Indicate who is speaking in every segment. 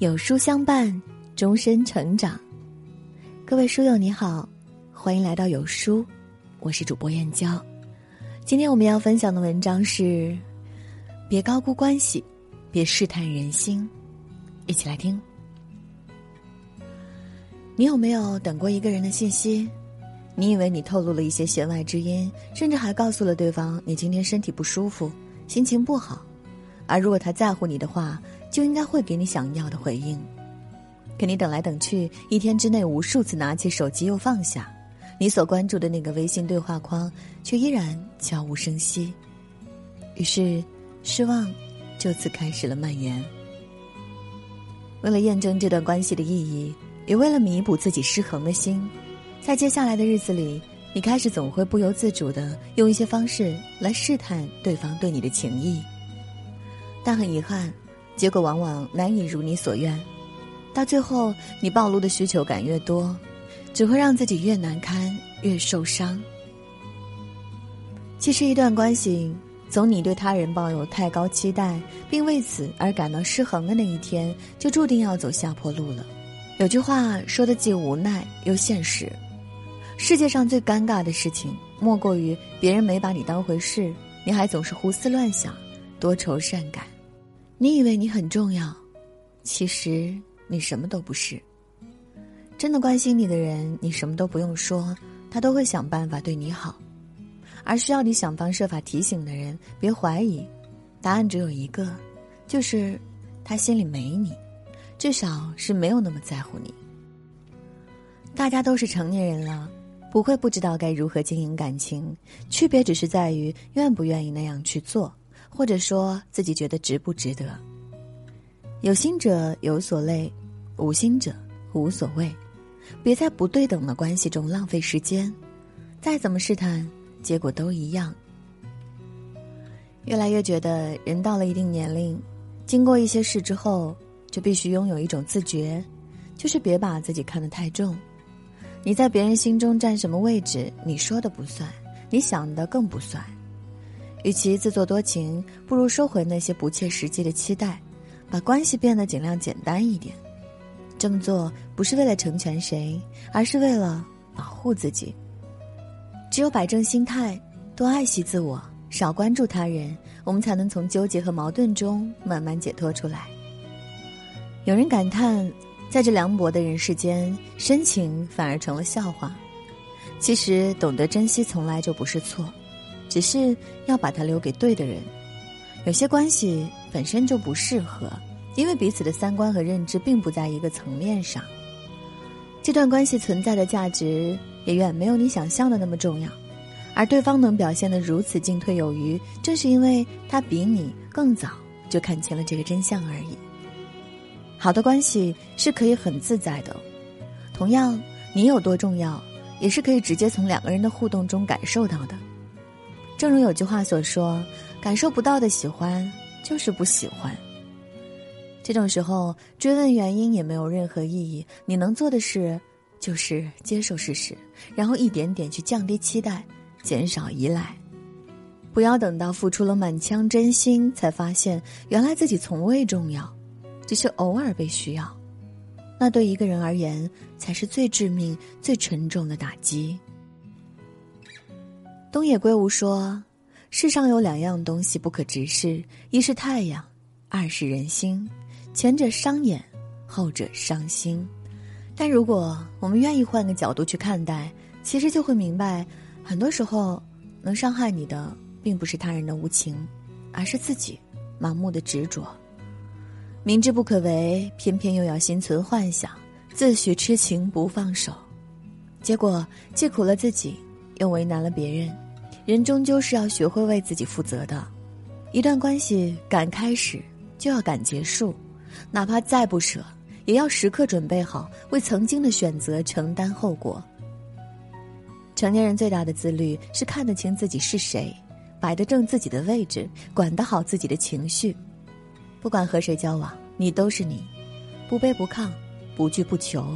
Speaker 1: 有书相伴，终身成长。各位书友你好，欢迎来到有书，我是主播燕娇。今天我们要分享的文章是：别高估关系，别试探人心。一起来听。你有没有等过一个人的信息？你以为你透露了一些弦外之音，甚至还告诉了对方你今天身体不舒服，心情不好。而如果他在乎你的话。就应该会给你想要的回应，可你等来等去，一天之内无数次拿起手机又放下，你所关注的那个微信对话框却依然悄无声息。于是，失望就此开始了蔓延。为了验证这段关系的意义，也为了弥补自己失衡的心，在接下来的日子里，你开始总会不由自主的用一些方式来试探对方对你的情谊。但很遗憾。结果往往难以如你所愿，到最后你暴露的需求感越多，只会让自己越难堪、越受伤。其实，一段关系从你对他人抱有太高期待，并为此而感到失衡的那一天，就注定要走下坡路了。有句话说的既无奈又现实：世界上最尴尬的事情，莫过于别人没把你当回事，你还总是胡思乱想、多愁善感。你以为你很重要，其实你什么都不是。真的关心你的人，你什么都不用说，他都会想办法对你好；而需要你想方设法提醒的人，别怀疑，答案只有一个，就是他心里没你，至少是没有那么在乎你。大家都是成年人了，不会不知道该如何经营感情，区别只是在于愿不愿意那样去做。或者说自己觉得值不值得？有心者有所累，无心者无所谓。别在不对等的关系中浪费时间，再怎么试探，结果都一样。越来越觉得，人到了一定年龄，经过一些事之后，就必须拥有一种自觉，就是别把自己看得太重。你在别人心中占什么位置，你说的不算，你想的更不算。与其自作多情，不如收回那些不切实际的期待，把关系变得尽量简单一点。这么做不是为了成全谁，而是为了保护自己。只有摆正心态，多爱惜自我，少关注他人，我们才能从纠结和矛盾中慢慢解脱出来。有人感叹，在这凉薄的人世间，深情反而成了笑话。其实，懂得珍惜从来就不是错。只是要把它留给对的人，有些关系本身就不适合，因为彼此的三观和认知并不在一个层面上。这段关系存在的价值也远没有你想象的那么重要，而对方能表现得如此进退有余，正是因为他比你更早就看清了这个真相而已。好的关系是可以很自在的，同样，你有多重要，也是可以直接从两个人的互动中感受到的。正如有句话所说：“感受不到的喜欢，就是不喜欢。”这种时候追问原因也没有任何意义。你能做的事，就是接受事实，然后一点点去降低期待，减少依赖。不要等到付出了满腔真心，才发现原来自己从未重要，只是偶尔被需要。那对一个人而言，才是最致命、最沉重的打击。东野圭吾说：“世上有两样东西不可直视，一是太阳，二是人心。前者伤眼，后者伤心。但如果我们愿意换个角度去看待，其实就会明白，很多时候能伤害你的，并不是他人的无情，而是自己盲目的执着。明知不可为，偏偏又要心存幻想，自诩痴情不放手，结果既苦了自己。”又为难了别人，人终究是要学会为自己负责的。一段关系敢开始，就要敢结束，哪怕再不舍，也要时刻准备好为曾经的选择承担后果。成年人最大的自律是看得清自己是谁，摆得正自己的位置，管得好自己的情绪。不管和谁交往，你都是你，不卑不亢，不惧不求，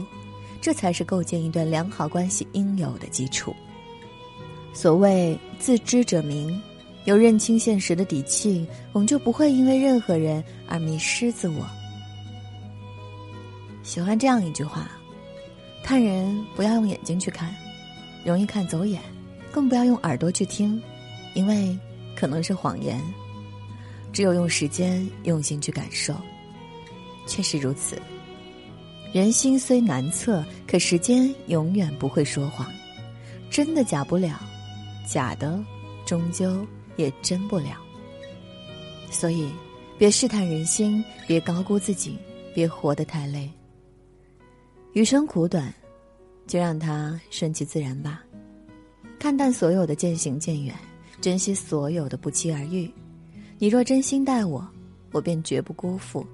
Speaker 1: 这才是构建一段良好关系应有的基础。所谓自知者明，有认清现实的底气，我们就不会因为任何人而迷失自我。喜欢这样一句话：看人不要用眼睛去看，容易看走眼；更不要用耳朵去听，因为可能是谎言。只有用时间用心去感受，确实如此。人心虽难测，可时间永远不会说谎。真的假不了，假的终究也真不了。所以，别试探人心，别高估自己，别活得太累。余生苦短，就让它顺其自然吧。看淡所有的渐行渐远，珍惜所有的不期而遇。你若真心待我，我便绝不辜负；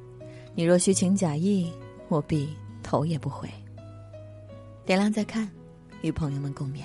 Speaker 1: 你若虚情假意，我必头也不回。点亮再看，与朋友们共勉。